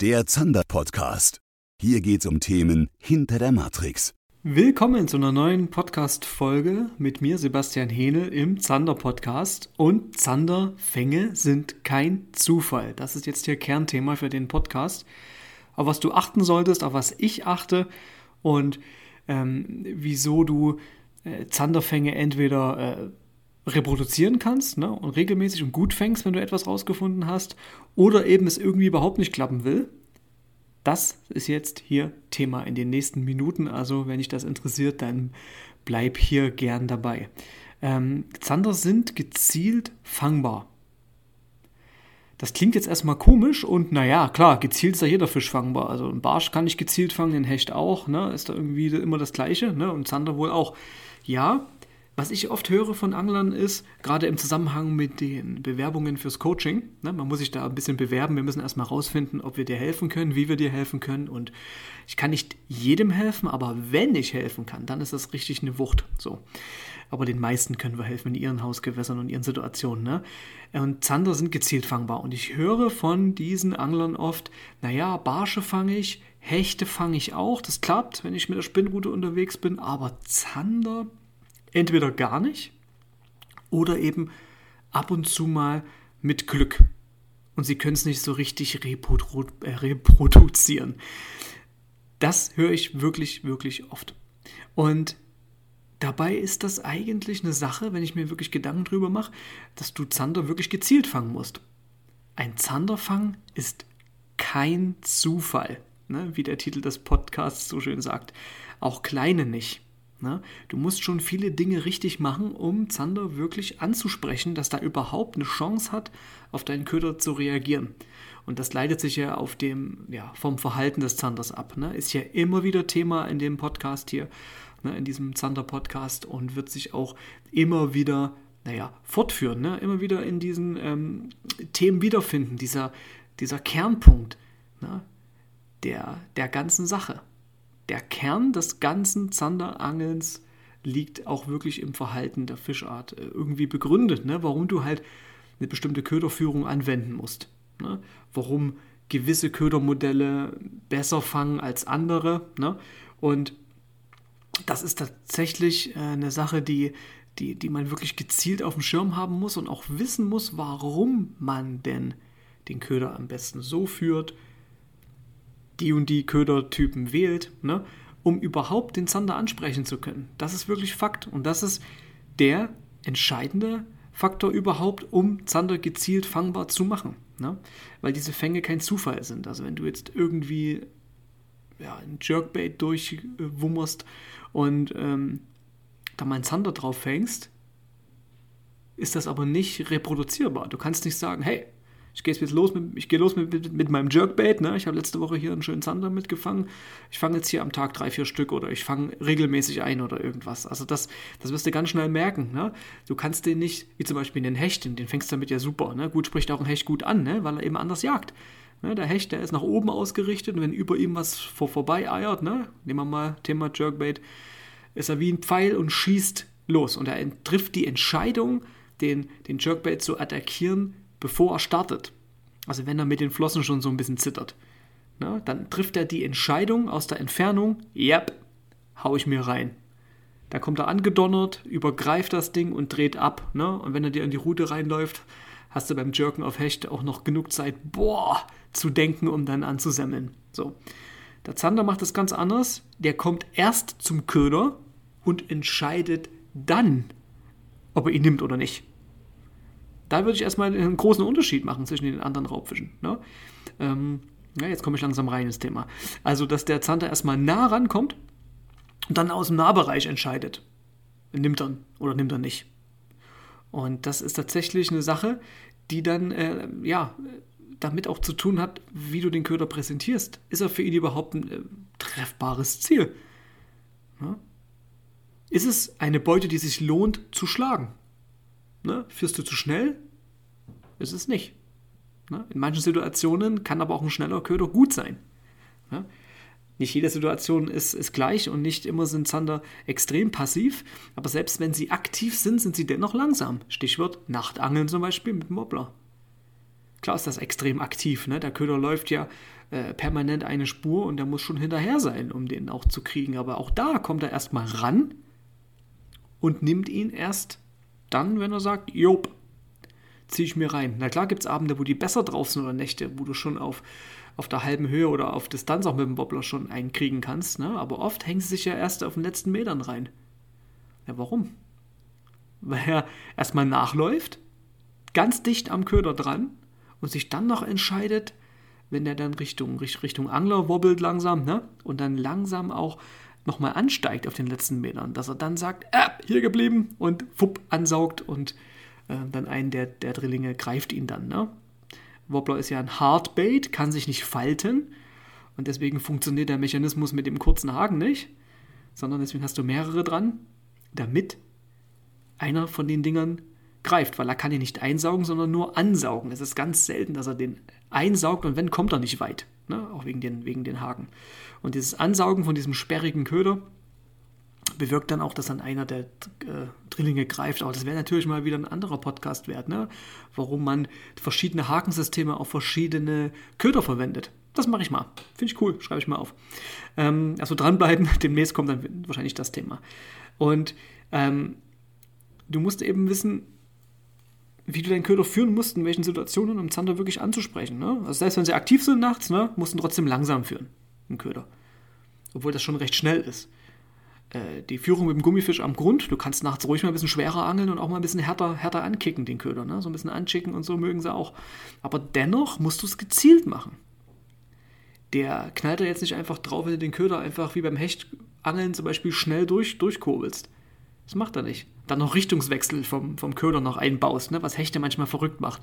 der Zander-Podcast. Hier geht's um Themen hinter der Matrix. Willkommen zu einer neuen Podcast-Folge mit mir, Sebastian Hähnel, im Zander-Podcast. Und Zanderfänge sind kein Zufall. Das ist jetzt hier Kernthema für den Podcast. Auf was du achten solltest, auf was ich achte und ähm, wieso du äh, Zanderfänge entweder äh, reproduzieren kannst ne, und regelmäßig und gut fängst, wenn du etwas rausgefunden hast, oder eben es irgendwie überhaupt nicht klappen will. Das ist jetzt hier Thema in den nächsten Minuten. Also, wenn dich das interessiert, dann bleib hier gern dabei. Ähm, Zander sind gezielt fangbar. Das klingt jetzt erstmal komisch und naja, klar, gezielt ist ja jeder Fisch fangbar. Also ein Barsch kann ich gezielt fangen, ein Hecht auch, ne? Ist da irgendwie immer das Gleiche, ne? Und Zander wohl auch. Ja, was ich oft höre von Anglern ist, gerade im Zusammenhang mit den Bewerbungen fürs Coaching, ne, man muss sich da ein bisschen bewerben, wir müssen erstmal rausfinden, ob wir dir helfen können, wie wir dir helfen können. Und ich kann nicht jedem helfen, aber wenn ich helfen kann, dann ist das richtig eine Wucht. So. Aber den meisten können wir helfen in ihren Hausgewässern und ihren Situationen. Ne? Und Zander sind gezielt fangbar. Und ich höre von diesen Anglern oft, naja, Barsche fange ich, Hechte fange ich auch. Das klappt, wenn ich mit der Spinnrute unterwegs bin. Aber Zander, entweder gar nicht oder eben ab und zu mal mit Glück. Und sie können es nicht so richtig reprodu äh, reproduzieren. Das höre ich wirklich, wirklich oft. Und dabei ist das eigentlich eine Sache, wenn ich mir wirklich Gedanken drüber mache, dass du Zander wirklich gezielt fangen musst. Ein Zanderfang ist kein Zufall, ne? wie der Titel des Podcasts so schön sagt. Auch kleine nicht. Ne? Du musst schon viele Dinge richtig machen, um Zander wirklich anzusprechen, dass da überhaupt eine Chance hat, auf deinen Köder zu reagieren. Und das leitet sich ja auf dem, ja, vom Verhalten des Zanders ab. Ne? Ist ja immer wieder Thema in dem Podcast hier, ne, in diesem Zander-Podcast und wird sich auch immer wieder, naja, fortführen, ne? immer wieder in diesen ähm, Themen wiederfinden, dieser, dieser Kernpunkt ne? der, der ganzen Sache der Kern des ganzen Zanderangelns liegt auch wirklich im Verhalten der Fischart äh, irgendwie begründet, ne? warum du halt eine bestimmte Köderführung anwenden musst. Ne? Warum gewisse Ködermodelle besser fangen als andere. Ne? Und das ist tatsächlich äh, eine Sache, die, die, die man wirklich gezielt auf dem Schirm haben muss und auch wissen muss, warum man denn den Köder am besten so führt, die und die Ködertypen wählt, ne, um überhaupt den Zander ansprechen zu können. Das ist wirklich Fakt und das ist der entscheidende Faktor überhaupt, um Zander gezielt fangbar zu machen. Ne? Weil diese Fänge kein Zufall sind. Also wenn du jetzt irgendwie ja, ein Jerkbait durchwummerst und ähm, da mal einen Zander drauf fängst, ist das aber nicht reproduzierbar. Du kannst nicht sagen, hey, ich gehe jetzt los mit, ich gehe los mit, mit, mit meinem Jerkbait. Ne? Ich habe letzte Woche hier einen schönen Zander mitgefangen. Ich fange jetzt hier am Tag drei, vier Stück oder ich fange regelmäßig ein oder irgendwas. Also das, das wirst du ganz schnell merken. Ne? Du kannst den nicht, wie zum Beispiel den Hecht, den fängst du damit ja super. Ne? Gut spricht auch ein Hecht gut an, ne? weil er eben anders jagt. Ne? Der Hecht, der ist nach oben ausgerichtet und wenn über ihm was vor, vorbei eiert, ne? nehmen wir mal Thema Jerkbait, ist er wie ein Pfeil und schießt los. Und er trifft die Entscheidung, den, den Jerkbait zu attackieren, bevor er startet. Also wenn er mit den Flossen schon so ein bisschen zittert. Na, dann trifft er die Entscheidung aus der Entfernung, yep, hau ich mir rein. Da kommt er angedonnert, übergreift das Ding und dreht ab. Ne? Und wenn er dir in die Route reinläuft, hast du beim Jerken auf Hecht auch noch genug Zeit, boah, zu denken, um dann anzusemmeln. So. Der Zander macht das ganz anders. Der kommt erst zum Köder und entscheidet dann, ob er ihn nimmt oder nicht. Da würde ich erstmal einen großen Unterschied machen zwischen den anderen Raubfischen. Ne? Ähm, ja, jetzt komme ich langsam rein ins Thema. Also, dass der Zander erstmal nah rankommt und dann aus dem Nahbereich entscheidet. Nimmt er oder nimmt er nicht. Und das ist tatsächlich eine Sache, die dann, äh, ja, damit auch zu tun hat, wie du den Köder präsentierst. Ist er für ihn überhaupt ein äh, treffbares Ziel? Ja? Ist es eine Beute, die sich lohnt zu schlagen? Ne? Führst du zu schnell? Ist es nicht. Ne? In manchen Situationen kann aber auch ein schneller Köder gut sein. Ne? Nicht jede Situation ist, ist gleich und nicht immer sind Zander extrem passiv, aber selbst wenn sie aktiv sind, sind sie dennoch langsam. Stichwort Nachtangeln zum Beispiel mit dem Wobbler. Klar ist das extrem aktiv, ne? der Köder läuft ja äh, permanent eine Spur und der muss schon hinterher sein, um den auch zu kriegen. Aber auch da kommt er erstmal ran und nimmt ihn erst dann, wenn er sagt, Jop, ziehe ich mir rein. Na klar gibt es Abende, wo die besser drauf sind oder Nächte, wo du schon auf, auf der halben Höhe oder auf Distanz auch mit dem Wobbler schon einkriegen kannst. Ne? Aber oft hängen sie sich ja erst auf den letzten Metern rein. Ja, warum? Weil er erstmal nachläuft, ganz dicht am Köder dran und sich dann noch entscheidet, wenn der dann Richtung, Richtung Angler wobbelt langsam, ne? Und dann langsam auch nochmal ansteigt auf den letzten Metern, dass er dann sagt, äh, hier geblieben und fupp, ansaugt und äh, dann einen der, der Drillinge greift ihn dann, ne? Wobbler ist ja ein Hardbait, kann sich nicht falten und deswegen funktioniert der Mechanismus mit dem kurzen Haken nicht, sondern deswegen hast du mehrere dran, damit einer von den Dingern greift, weil er kann ihn nicht einsaugen, sondern nur ansaugen. Es ist ganz selten, dass er den einsaugt und wenn, kommt er nicht weit. Ne? Auch wegen den, wegen den Haken. Und dieses Ansaugen von diesem sperrigen Köder bewirkt dann auch, dass dann einer der äh, Drillinge greift. Aber das wäre natürlich mal wieder ein anderer Podcast wert, ne? warum man verschiedene Hakensysteme auf verschiedene Köder verwendet. Das mache ich mal. Finde ich cool, schreibe ich mal auf. Ähm, also dranbleiben, demnächst kommt dann wahrscheinlich das Thema. Und ähm, du musst eben wissen, wie du deinen Köder führen musst, in welchen Situationen, um Zander wirklich anzusprechen. Ne? Also selbst wenn sie aktiv sind nachts, ne, musst du trotzdem langsam führen, einen Köder. Obwohl das schon recht schnell ist. Äh, die Führung mit dem Gummifisch am Grund, du kannst nachts ruhig mal ein bisschen schwerer angeln und auch mal ein bisschen härter, härter ankicken, den Köder. Ne? So ein bisschen anschicken und so mögen sie auch. Aber dennoch musst du es gezielt machen. Der knallt da jetzt nicht einfach drauf, wenn du den Köder einfach wie beim Hechtangeln zum Beispiel schnell durch, durchkurbelst. Das macht er nicht. Dann noch Richtungswechsel vom, vom Köder noch einbaust, ne? was Hechte manchmal verrückt macht.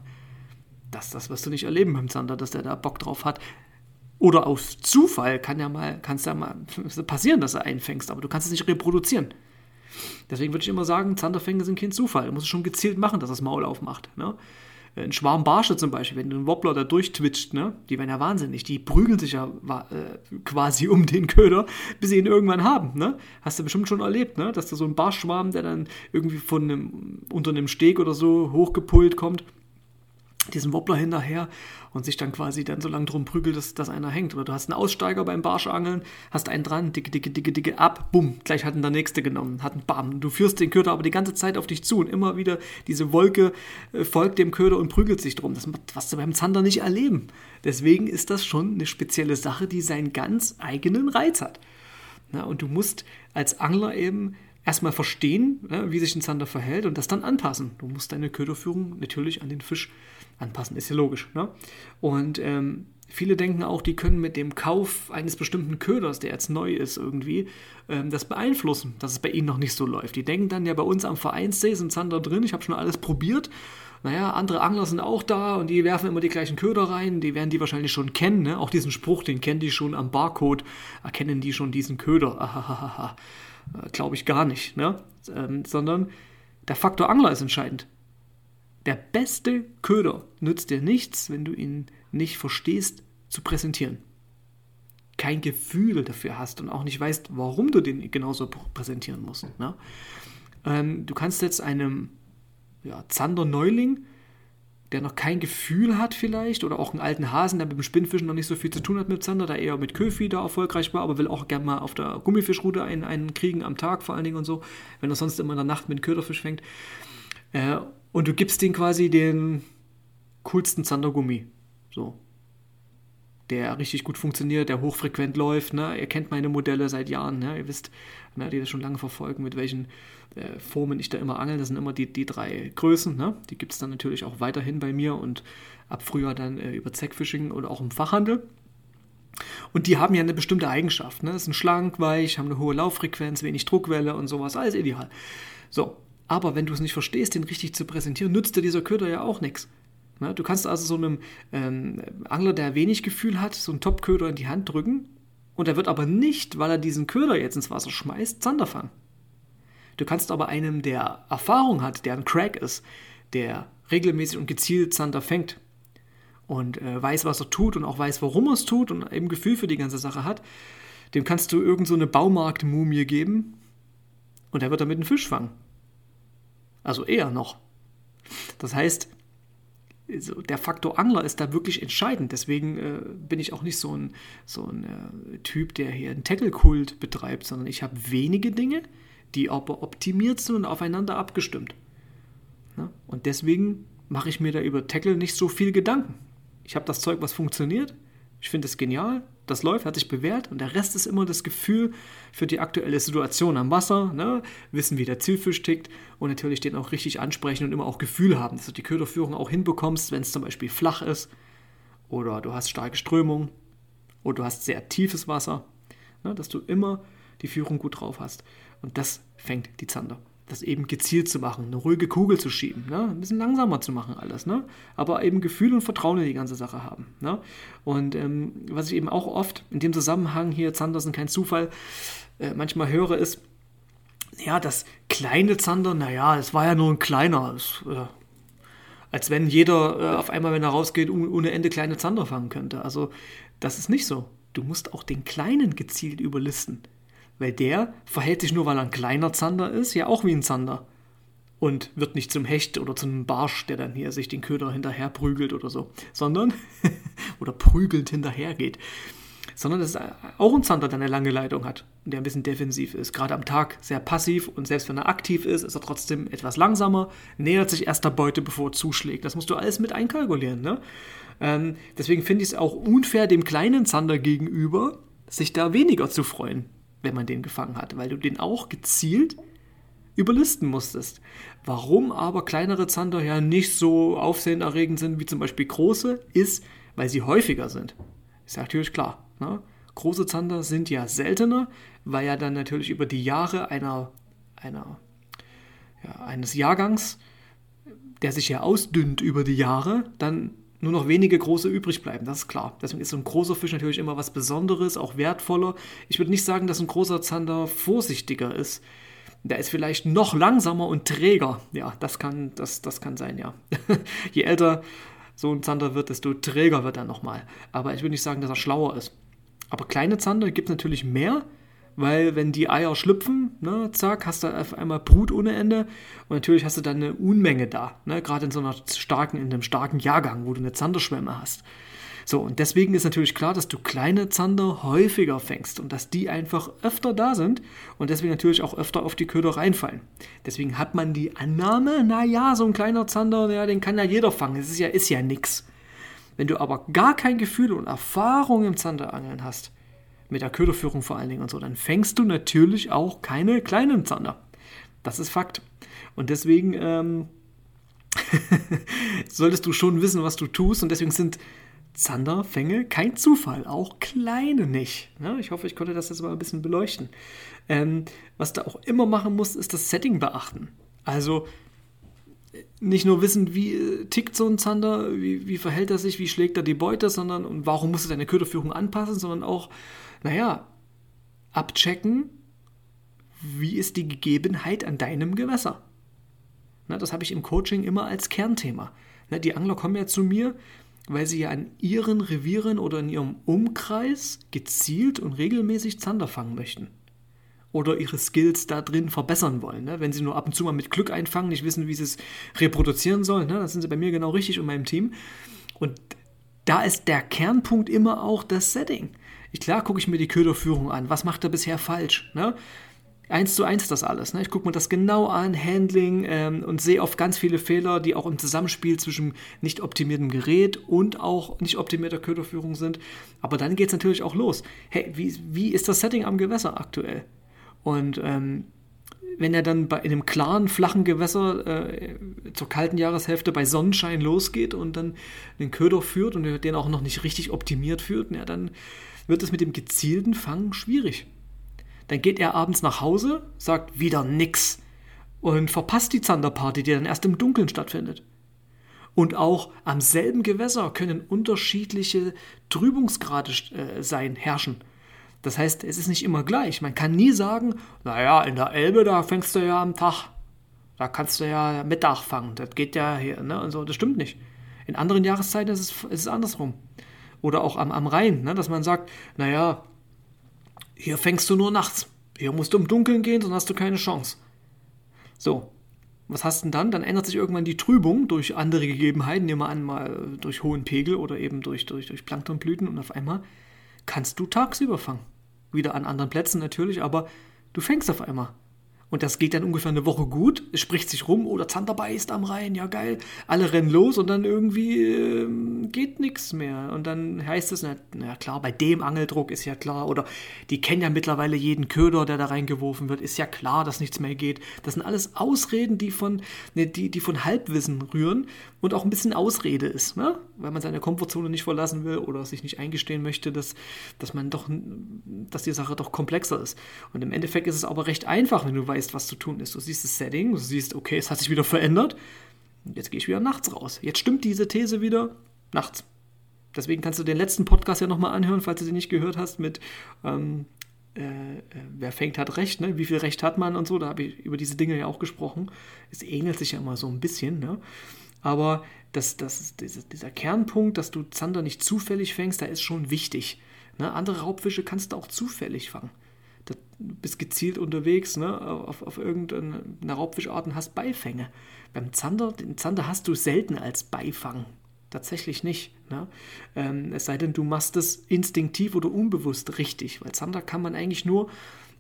Das, das wirst du nicht erleben beim Zander, dass der da Bock drauf hat. Oder aus Zufall kann ja mal, kann's ja mal passieren, dass du einfängst, aber du kannst es nicht reproduzieren. Deswegen würde ich immer sagen, Zanderfänge sind kein Zufall. Du musst es schon gezielt machen, dass das Maul aufmacht. Ne? Ein Schwarm Barsche zum Beispiel, wenn einen Wobbler da durchtwitscht, ne, die werden ja wahnsinnig, die prügeln sich ja äh, quasi um den Köder, bis sie ihn irgendwann haben, ne? Hast du bestimmt schon erlebt, ne? Dass da so ein Barschwarm, der dann irgendwie von einem, unter einem Steg oder so hochgepult kommt diesen Wobbler hinterher und sich dann quasi dann so lange drum prügelt, dass, dass einer hängt. Oder du hast einen Aussteiger beim Barschangeln, hast einen dran, dicke, dicke, dicke, dicke, ab, bumm, gleich hat ihn der nächste genommen, hat einen Bam. Du führst den Köder aber die ganze Zeit auf dich zu und immer wieder diese Wolke äh, folgt dem Köder und prügelt sich drum. Das was du beim Zander nicht erleben. Deswegen ist das schon eine spezielle Sache, die seinen ganz eigenen Reiz hat. Na, und du musst als Angler eben erstmal verstehen, wie sich ein Zander verhält und das dann anpassen. Du musst deine Köderführung natürlich an den Fisch anpassen, ist ja logisch. Ne? Und ähm, viele denken auch, die können mit dem Kauf eines bestimmten Köders, der jetzt neu ist irgendwie, ähm, das beeinflussen, dass es bei ihnen noch nicht so läuft. Die denken dann ja bei uns am Vereinssee sind Zander drin, ich habe schon alles probiert. Naja, andere Angler sind auch da und die werfen immer die gleichen Köder rein, die werden die wahrscheinlich schon kennen. Ne? Auch diesen Spruch, den kennen die schon am Barcode, erkennen die schon diesen Köder. Ahahaha. Äh, Glaube ich gar nicht. Ne? Ähm, sondern der Faktor Angler ist entscheidend. Der beste Köder nützt dir nichts, wenn du ihn nicht verstehst zu präsentieren. Kein Gefühl dafür hast und auch nicht weißt, warum du den genauso präsentieren musst. Ne? Ähm, du kannst jetzt einem ja, Zander-Neuling, der noch kein Gefühl hat vielleicht, oder auch einen alten Hasen, der mit dem Spinnfischen noch nicht so viel zu tun hat mit Zander, der eher mit Köfi da erfolgreich war, aber will auch gerne mal auf der Gummifischroute einen, einen kriegen am Tag vor allen Dingen und so, wenn er sonst immer in der Nacht mit Köderfisch fängt. Äh, und du gibst ihm quasi den coolsten Zandergummi. So. Der richtig gut funktioniert, der hochfrequent läuft. Ne? Ihr kennt meine Modelle seit Jahren. Ne? Ihr wisst, ne, die das schon lange verfolgen, mit welchen äh, Formen ich da immer angel. Das sind immer die, die drei Größen. Ne? Die gibt es dann natürlich auch weiterhin bei mir und ab Frühjahr dann äh, über Zackfishing oder auch im Fachhandel. Und die haben ja eine bestimmte Eigenschaft. Ne? Sind schlank, weich, haben eine hohe Lauffrequenz, wenig Druckwelle und sowas. Alles ideal. So, aber wenn du es nicht verstehst, den richtig zu präsentieren, nützt dir dieser Köder ja auch nichts. Du kannst also so einem ähm, Angler, der wenig Gefühl hat, so einen Top-Köder in die Hand drücken und er wird aber nicht, weil er diesen Köder jetzt ins Wasser schmeißt, Zander fangen. Du kannst aber einem, der Erfahrung hat, der ein Crack ist, der regelmäßig und gezielt Zander fängt und äh, weiß, was er tut und auch weiß, warum er es tut und eben Gefühl für die ganze Sache hat, dem kannst du irgend so eine Baumarktmumie geben und er wird damit einen Fisch fangen. Also eher noch. Das heißt, so, der Faktor Angler ist da wirklich entscheidend. Deswegen äh, bin ich auch nicht so ein, so ein äh, Typ, der hier einen Tackle-Kult betreibt, sondern ich habe wenige Dinge, die aber optimiert sind und aufeinander abgestimmt. Na? Und deswegen mache ich mir da über Tackle nicht so viel Gedanken. Ich habe das Zeug, was funktioniert. Ich finde es genial. Das läuft, hat sich bewährt. Und der Rest ist immer das Gefühl für die aktuelle Situation am Wasser. Ne? Wissen, wie der Zielfisch tickt. Und natürlich den auch richtig ansprechen und immer auch Gefühl haben, dass du die Köderführung auch hinbekommst, wenn es zum Beispiel flach ist. Oder du hast starke Strömung. Oder du hast sehr tiefes Wasser. Ne? Dass du immer die Führung gut drauf hast. Und das fängt die Zander das eben gezielt zu machen, eine ruhige Kugel zu schieben, ne? ein bisschen langsamer zu machen alles, ne? aber eben Gefühl und Vertrauen in die ganze Sache haben. Ne? Und ähm, was ich eben auch oft in dem Zusammenhang hier, Zander sind kein Zufall, äh, manchmal höre, ist, ja, das kleine Zander, naja, es war ja nur ein kleiner, das, äh, als wenn jeder äh, auf einmal, wenn er rausgeht, ohne Ende kleine Zander fangen könnte. Also das ist nicht so. Du musst auch den kleinen gezielt überlisten. Weil der verhält sich nur, weil er ein kleiner Zander ist, ja auch wie ein Zander. Und wird nicht zum Hecht oder zum Barsch, der dann hier sich den Köder hinterher prügelt oder so. Sondern, oder prügelnd hinterher geht. Sondern das ist auch ein Zander, der eine lange Leitung hat und der ein bisschen defensiv ist. Gerade am Tag sehr passiv und selbst wenn er aktiv ist, ist er trotzdem etwas langsamer, nähert sich erst der Beute, bevor er zuschlägt. Das musst du alles mit einkalkulieren. Ne? Ähm, deswegen finde ich es auch unfair dem kleinen Zander gegenüber, sich da weniger zu freuen wenn man den gefangen hat, weil du den auch gezielt überlisten musstest. Warum aber kleinere Zander ja nicht so aufsehenerregend sind wie zum Beispiel große, ist, weil sie häufiger sind. Ist natürlich klar. Ne? Große Zander sind ja seltener, weil ja dann natürlich über die Jahre einer, einer, ja, eines Jahrgangs, der sich ja ausdünnt über die Jahre, dann nur noch wenige große übrig bleiben, das ist klar. Deswegen ist so ein großer Fisch natürlich immer was Besonderes, auch wertvoller. Ich würde nicht sagen, dass ein großer Zander vorsichtiger ist. Der ist vielleicht noch langsamer und träger. Ja, das kann, das, das kann sein, ja. Je älter so ein Zander wird, desto träger wird er nochmal. Aber ich würde nicht sagen, dass er schlauer ist. Aber kleine Zander gibt es natürlich mehr, weil wenn die Eier schlüpfen, ne, zack, hast du auf einmal Brut ohne Ende und natürlich hast du dann eine Unmenge da, ne, gerade in so einer starken, in einem starken Jahrgang, wo du eine Zanderschwemme hast. So, und deswegen ist natürlich klar, dass du kleine Zander häufiger fängst und dass die einfach öfter da sind und deswegen natürlich auch öfter auf die Köder reinfallen. Deswegen hat man die Annahme, naja, so ein kleiner Zander, ja, den kann ja jeder fangen, das ist ja, ist ja nix. Wenn du aber gar kein Gefühl und Erfahrung im Zanderangeln hast, mit der Köderführung vor allen Dingen und so, dann fängst du natürlich auch keine kleinen Zander. Das ist Fakt. Und deswegen ähm, solltest du schon wissen, was du tust. Und deswegen sind Zanderfänge kein Zufall, auch kleine nicht. Ja, ich hoffe, ich konnte das jetzt mal ein bisschen beleuchten. Ähm, was du auch immer machen musst, ist das Setting beachten. Also nicht nur wissen, wie äh, tickt so ein Zander, wie, wie verhält er sich, wie schlägt er die Beute, sondern und warum musst du deine Köderführung anpassen, sondern auch naja, abchecken, wie ist die Gegebenheit an deinem Gewässer. Na, das habe ich im Coaching immer als Kernthema. Na, die Angler kommen ja zu mir, weil sie ja an ihren Revieren oder in ihrem Umkreis gezielt und regelmäßig Zander fangen möchten. Oder ihre Skills da drin verbessern wollen. Ne? Wenn sie nur ab und zu mal mit Glück einfangen, nicht wissen, wie sie es reproduzieren sollen, ne? dann sind sie bei mir genau richtig und meinem Team. Und da ist der Kernpunkt immer auch das Setting. Klar gucke ich mir die Köderführung an. Was macht er bisher falsch? Ne? Eins zu eins das alles. Ne? Ich gucke mir das genau an, Handling ähm, und sehe oft ganz viele Fehler, die auch im Zusammenspiel zwischen nicht optimiertem Gerät und auch nicht optimierter Köderführung sind. Aber dann geht es natürlich auch los. Hey, wie, wie ist das Setting am Gewässer aktuell? Und ähm, wenn er dann bei, in einem klaren, flachen Gewässer äh, zur kalten Jahreshälfte bei Sonnenschein losgeht und dann den Köder führt und den auch noch nicht richtig optimiert führt, ja, dann wird es mit dem gezielten Fangen schwierig. Dann geht er abends nach Hause, sagt wieder nix und verpasst die Zanderparty, die dann erst im Dunkeln stattfindet. Und auch am selben Gewässer können unterschiedliche Trübungsgrade äh, sein, herrschen. Das heißt, es ist nicht immer gleich. Man kann nie sagen, naja, in der Elbe, da fängst du ja am Tag. Da kannst du ja Mittag fangen. Das geht ja hier, ne? Und so, das stimmt nicht. In anderen Jahreszeiten ist es, ist es andersrum. Oder auch am, am Rhein, ne? dass man sagt, naja, hier fängst du nur nachts. Hier musst du im Dunkeln gehen, sonst hast du keine Chance. So. Was hast denn dann? Dann ändert sich irgendwann die Trübung durch andere Gegebenheiten, nehmen wir an, mal durch hohen Pegel oder eben durch, durch, durch Planktonblüten und auf einmal kannst du tagsüber fangen. Wieder an anderen Plätzen natürlich, aber du fängst auf einmal. Und das geht dann ungefähr eine Woche gut. Es spricht sich rum, oder Zander beißt am Rhein, ja geil. Alle rennen los und dann irgendwie äh, geht nichts mehr. Und dann heißt es, na, na, klar, bei dem Angeldruck ist ja klar. Oder die kennen ja mittlerweile jeden Köder, der da reingeworfen wird. Ist ja klar, dass nichts mehr geht. Das sind alles Ausreden, die von, ne, die, die von Halbwissen rühren und auch ein bisschen Ausrede ist. Ne? Weil man seine Komfortzone nicht verlassen will oder sich nicht eingestehen möchte, dass, dass man doch, dass die Sache doch komplexer ist. Und im Endeffekt ist es aber recht einfach, wenn du weißt, was zu tun ist. Du siehst das Setting, du siehst, okay, es hat sich wieder verändert. Jetzt gehe ich wieder nachts raus. Jetzt stimmt diese These wieder nachts. Deswegen kannst du den letzten Podcast ja nochmal anhören, falls du den nicht gehört hast, mit ähm, äh, äh, wer fängt, hat Recht, ne? wie viel Recht hat man und so. Da habe ich über diese Dinge ja auch gesprochen. Es ähnelt sich ja immer so ein bisschen. Ne? Aber das, das, dieser Kernpunkt, dass du Zander nicht zufällig fängst, der ist schon wichtig. Ne? Andere Raubfische kannst du auch zufällig fangen du bist gezielt unterwegs ne, auf, auf irgendeine Raubfischart und hast Beifänge. Beim Zander, den Zander hast du selten als Beifang. Tatsächlich nicht. Ne? Ähm, es sei denn, du machst es instinktiv oder unbewusst richtig, weil Zander kann man eigentlich nur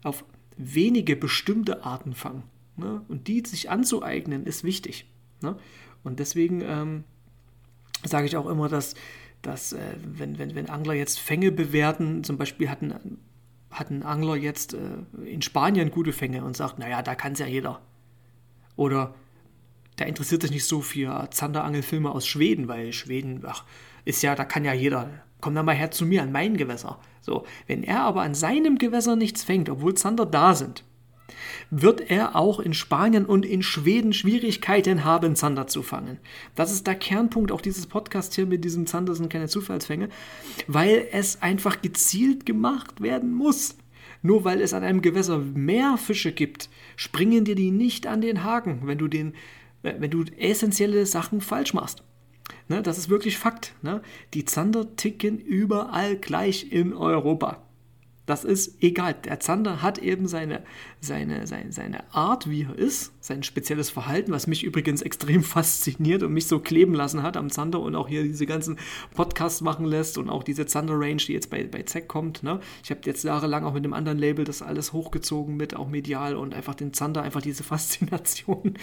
auf wenige bestimmte Arten fangen. Ne? Und die sich anzueignen, ist wichtig. Ne? Und deswegen ähm, sage ich auch immer, dass, dass äh, wenn, wenn, wenn Angler jetzt Fänge bewerten, zum Beispiel hatten hat ein Angler jetzt äh, in Spanien gute Fänge und sagt, naja, da kann es ja jeder. Oder der interessiert sich nicht so für Zanderangelfilme aus Schweden, weil Schweden, ach, ist ja, da kann ja jeder. Komm da mal her zu mir an mein Gewässer. So, wenn er aber an seinem Gewässer nichts fängt, obwohl Zander da sind, wird er auch in Spanien und in Schweden Schwierigkeiten haben, Zander zu fangen. Das ist der Kernpunkt auch dieses Podcasts hier mit diesem Zander sind keine Zufallsfänge, weil es einfach gezielt gemacht werden muss. Nur weil es an einem Gewässer mehr Fische gibt, springen dir die nicht an den Haken, wenn du, den, wenn du essentielle Sachen falsch machst. Ne, das ist wirklich Fakt. Ne? Die Zander ticken überall gleich in Europa. Das ist egal. Der Zander hat eben seine, seine, seine, seine Art, wie er ist, sein spezielles Verhalten, was mich übrigens extrem fasziniert und mich so kleben lassen hat am Zander und auch hier diese ganzen Podcasts machen lässt und auch diese Zander-Range, die jetzt bei, bei ZEC kommt. Ne? Ich habe jetzt jahrelang auch mit einem anderen Label das alles hochgezogen mit, auch medial und einfach den Zander, einfach diese Faszination,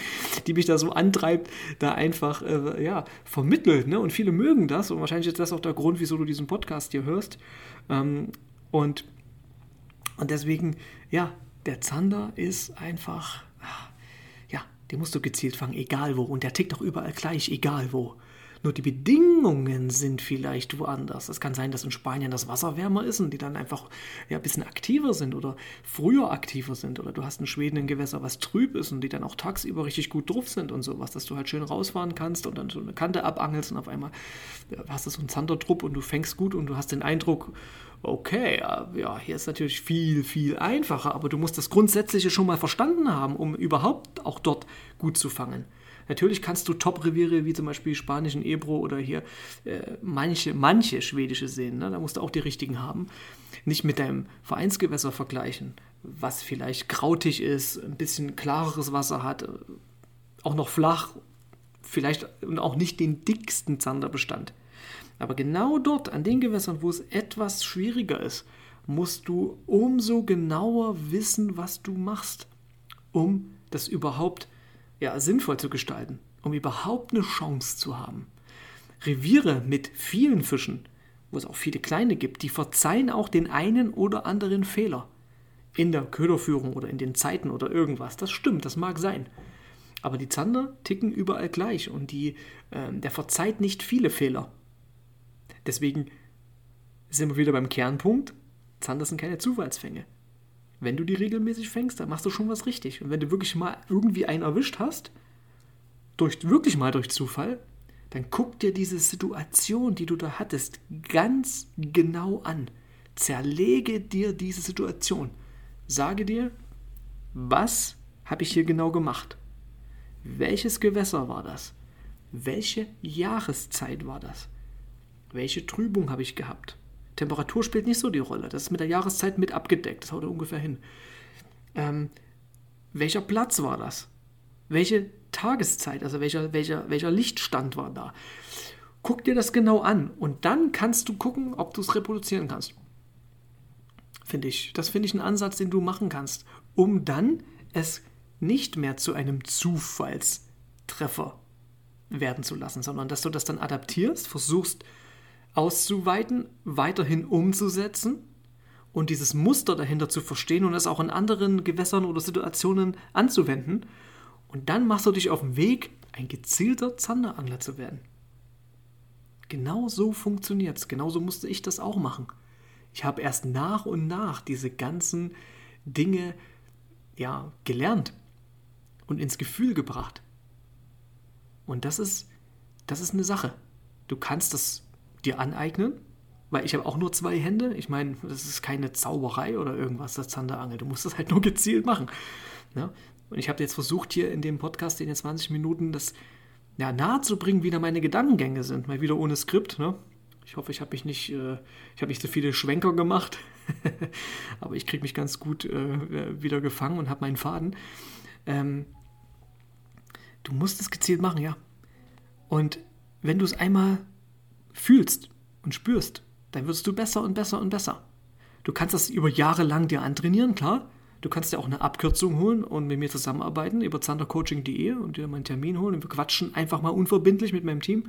die mich da so antreibt, da einfach äh, ja, vermittelt. Ne? Und viele mögen das und wahrscheinlich ist das auch der Grund, wieso du diesen Podcast hier hörst. Ähm, und und deswegen, ja, der Zander ist einfach, ja, den musst du gezielt fangen, egal wo. Und der tickt auch überall gleich, egal wo. Nur die Bedingungen sind vielleicht woanders. Es kann sein, dass in Spanien das Wasser wärmer ist und die dann einfach ja, ein bisschen aktiver sind oder früher aktiver sind. Oder du hast in Schweden ein Gewässer, was trüb ist und die dann auch tagsüber richtig gut drauf sind und sowas, dass du halt schön rausfahren kannst und dann so eine Kante abangelst und auf einmal hast du so einen Zanderdrupp und du fängst gut und du hast den Eindruck, okay, ja, hier ist natürlich viel, viel einfacher, aber du musst das Grundsätzliche schon mal verstanden haben, um überhaupt auch dort gut zu fangen. Natürlich kannst du Top-Reviere wie zum Beispiel spanischen Ebro oder hier äh, manche, manche schwedische sehen. Ne? Da musst du auch die richtigen haben. Nicht mit deinem Vereinsgewässer vergleichen, was vielleicht krautig ist, ein bisschen klareres Wasser hat, äh, auch noch flach, vielleicht und auch nicht den dicksten Zanderbestand. Aber genau dort, an den Gewässern, wo es etwas schwieriger ist, musst du umso genauer wissen, was du machst, um das überhaupt ja, sinnvoll zu gestalten, um überhaupt eine Chance zu haben. Reviere mit vielen Fischen, wo es auch viele kleine gibt, die verzeihen auch den einen oder anderen Fehler. In der Köderführung oder in den Zeiten oder irgendwas. Das stimmt, das mag sein. Aber die Zander ticken überall gleich und die, äh, der verzeiht nicht viele Fehler. Deswegen sind wir wieder beim Kernpunkt. Zander sind keine Zufallsfänge. Wenn du die regelmäßig fängst, dann machst du schon was richtig. Und wenn du wirklich mal irgendwie einen erwischt hast, durch, wirklich mal durch Zufall, dann guck dir diese Situation, die du da hattest, ganz genau an. Zerlege dir diese Situation. Sage dir, was habe ich hier genau gemacht? Welches Gewässer war das? Welche Jahreszeit war das? Welche Trübung habe ich gehabt? Temperatur spielt nicht so die Rolle. Das ist mit der Jahreszeit mit abgedeckt. Das haut er ungefähr hin. Ähm, welcher Platz war das? Welche Tageszeit, also welcher, welcher, welcher Lichtstand war da. Guck dir das genau an und dann kannst du gucken, ob du es reproduzieren kannst. Finde ich. Das finde ich einen Ansatz, den du machen kannst, um dann es nicht mehr zu einem Zufallstreffer werden zu lassen, sondern dass du das dann adaptierst, versuchst auszuweiten, weiterhin umzusetzen und dieses Muster dahinter zu verstehen und es auch in anderen Gewässern oder Situationen anzuwenden. Und dann machst du dich auf den Weg, ein gezielter Zanderangler zu werden. Genau so funktioniert es. Genauso musste ich das auch machen. Ich habe erst nach und nach diese ganzen Dinge ja, gelernt und ins Gefühl gebracht. Und das ist, das ist eine Sache. Du kannst das dir aneignen, weil ich habe auch nur zwei Hände. Ich meine, das ist keine Zauberei oder irgendwas, das Zanderangel. Du musst das halt nur gezielt machen. Ja? Und ich habe jetzt versucht, hier in dem Podcast in den 20 Minuten das ja, nahezubringen, wie da meine Gedankengänge sind. Mal wieder ohne Skript. Ne? Ich hoffe, ich habe mich nicht, äh, ich habe nicht so viele Schwenker gemacht. Aber ich kriege mich ganz gut äh, wieder gefangen und habe meinen Faden. Ähm, du musst es gezielt machen, ja. Und wenn du es einmal fühlst und spürst, dann wirst du besser und besser und besser. Du kannst das über Jahre lang dir antrainieren, klar. Du kannst dir auch eine Abkürzung holen und mit mir zusammenarbeiten über zandercoaching.de und dir meinen Termin holen. Und wir quatschen einfach mal unverbindlich mit meinem Team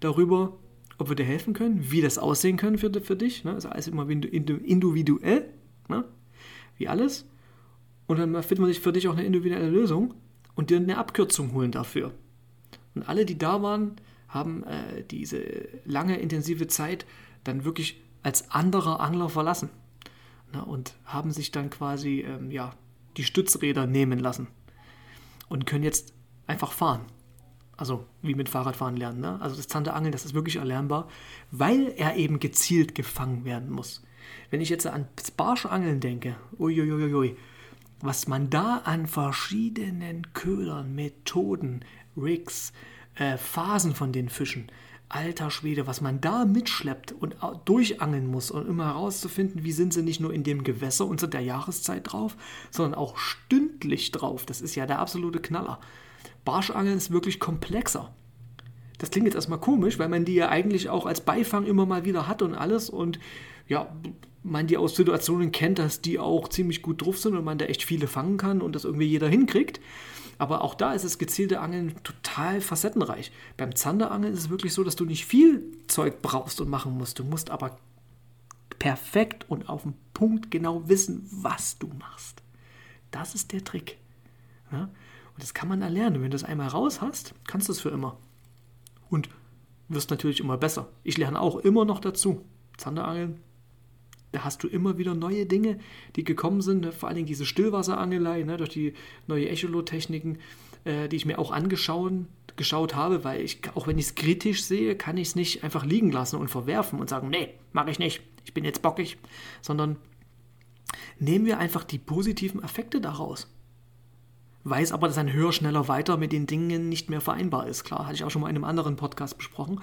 darüber, ob wir dir helfen können, wie das aussehen kann für, für dich. Ne? Also alles immer individuell, ne? wie alles. Und dann findet man sich für dich auch eine individuelle Lösung und dir eine Abkürzung holen dafür. Und alle, die da waren, haben äh, diese lange, intensive Zeit dann wirklich als anderer Angler verlassen. Ne? Und haben sich dann quasi ähm, ja, die Stützräder nehmen lassen. Und können jetzt einfach fahren. Also wie mit Fahrradfahren lernen. Ne? Also das Zanderangeln, das ist wirklich erlernbar, weil er eben gezielt gefangen werden muss. Wenn ich jetzt an Barsche-Angeln denke, uiuiuiui, was man da an verschiedenen Ködern, Methoden, Rigs, äh, Phasen von den Fischen, alter Schwede, was man da mitschleppt und durchangeln muss, um immer herauszufinden, wie sind sie nicht nur in dem Gewässer unter der Jahreszeit drauf, sondern auch stündlich drauf. Das ist ja der absolute Knaller. Barschangeln ist wirklich komplexer. Das klingt jetzt erstmal komisch, weil man die ja eigentlich auch als Beifang immer mal wieder hat und alles und ja, man die aus Situationen kennt, dass die auch ziemlich gut drauf sind und man da echt viele fangen kann und das irgendwie jeder hinkriegt. Aber auch da ist das gezielte Angeln total facettenreich. Beim Zanderangeln ist es wirklich so, dass du nicht viel Zeug brauchst und machen musst. Du musst aber perfekt und auf den Punkt genau wissen, was du machst. Das ist der Trick. Ja? Und das kann man erlernen. Wenn du das einmal raus hast, kannst du es für immer. Und wirst natürlich immer besser. Ich lerne auch immer noch dazu. Zanderangeln, da hast du immer wieder neue Dinge, die gekommen sind. Ne? Vor allen Dingen diese Stillwasserangelei, ne? durch die neue Echolot-Techniken, äh, die ich mir auch angeschaut geschaut habe, weil ich, auch wenn ich es kritisch sehe, kann ich es nicht einfach liegen lassen und verwerfen und sagen, nee, mache ich nicht, ich bin jetzt bockig, sondern nehmen wir einfach die positiven Effekte daraus weiß aber, dass ein höher, schneller, weiter mit den Dingen nicht mehr vereinbar ist. Klar, hatte ich auch schon mal in einem anderen Podcast besprochen.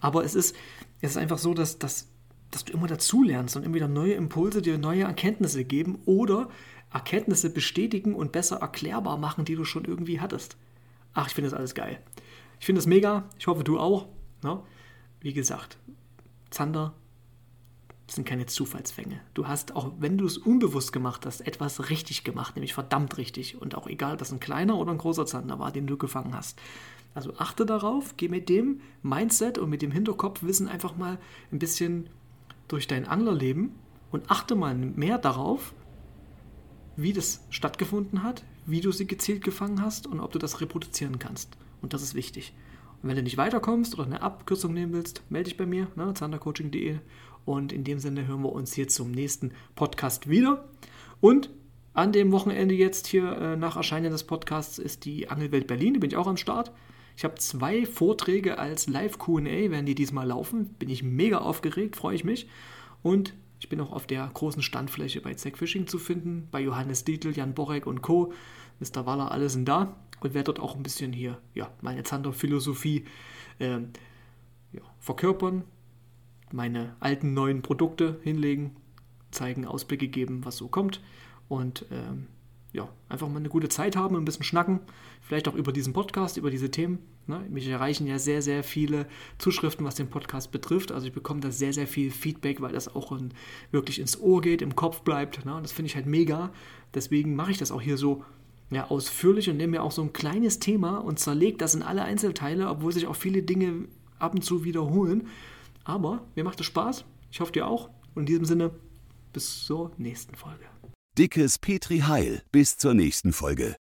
Aber es ist, es ist einfach so, dass, dass, dass du immer dazulernst und immer wieder neue Impulse dir neue Erkenntnisse geben oder Erkenntnisse bestätigen und besser erklärbar machen, die du schon irgendwie hattest. Ach, ich finde das alles geil. Ich finde das mega. Ich hoffe, du auch. Ne? Wie gesagt, Zander sind keine Zufallsfänge. Du hast, auch wenn du es unbewusst gemacht hast, etwas richtig gemacht, nämlich verdammt richtig. Und auch egal, ob das ein kleiner oder ein großer Zander war, den du gefangen hast. Also achte darauf, geh mit dem Mindset und mit dem Hinterkopfwissen einfach mal ein bisschen durch dein Anglerleben und achte mal mehr darauf, wie das stattgefunden hat, wie du sie gezielt gefangen hast und ob du das reproduzieren kannst. Und das ist wichtig. Und wenn du nicht weiterkommst oder eine Abkürzung nehmen willst, melde dich bei mir, ne, zandercoaching.de und in dem Sinne hören wir uns hier zum nächsten Podcast wieder. Und an dem Wochenende jetzt hier äh, nach Erscheinen des Podcasts ist die Angelwelt Berlin. Da bin ich auch am Start. Ich habe zwei Vorträge als Live-QA, werden die diesmal laufen. Bin ich mega aufgeregt, freue ich mich. Und ich bin auch auf der großen Standfläche bei Zack Fishing zu finden, bei Johannes Dietl, Jan Borek und Co. Mr. Waller, alle sind da und werde dort auch ein bisschen hier ja, meine Zander-Philosophie äh, ja, verkörpern, meine alten neuen Produkte hinlegen, zeigen, Ausblicke geben, was so kommt. Und ähm, ja, einfach mal eine gute Zeit haben, ein bisschen schnacken. Vielleicht auch über diesen Podcast, über diese Themen. Ne? Mich erreichen ja sehr, sehr viele Zuschriften, was den Podcast betrifft. Also ich bekomme da sehr, sehr viel Feedback, weil das auch in, wirklich ins Ohr geht, im Kopf bleibt. Ne? Und das finde ich halt mega. Deswegen mache ich das auch hier so ja, ausführlich und nehme mir auch so ein kleines Thema und zerlege das in alle Einzelteile, obwohl sich auch viele Dinge ab und zu wiederholen. Aber mir macht es Spaß. Ich hoffe dir auch. Und in diesem Sinne, bis zur nächsten Folge. Dickes Petri Heil. Bis zur nächsten Folge.